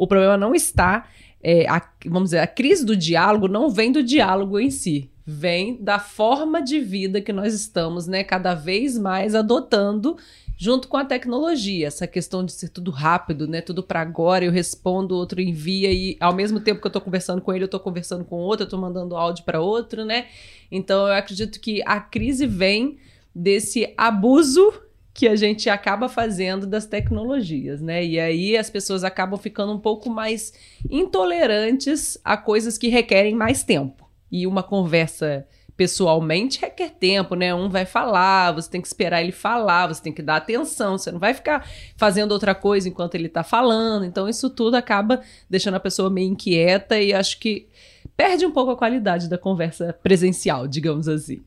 o problema não está. É, a, vamos dizer, a crise do diálogo não vem do diálogo em si, vem da forma de vida que nós estamos, né, cada vez mais adotando junto com a tecnologia, essa questão de ser tudo rápido, né? Tudo para agora, eu respondo, outro envia e ao mesmo tempo que eu tô conversando com ele, eu tô conversando com outro, eu tô mandando áudio para outro, né? Então eu acredito que a crise vem desse abuso que a gente acaba fazendo das tecnologias, né? E aí as pessoas acabam ficando um pouco mais intolerantes a coisas que requerem mais tempo. E uma conversa pessoalmente requer tempo, né? Um vai falar, você tem que esperar ele falar, você tem que dar atenção, você não vai ficar fazendo outra coisa enquanto ele tá falando. Então, isso tudo acaba deixando a pessoa meio inquieta e acho que perde um pouco a qualidade da conversa presencial, digamos assim.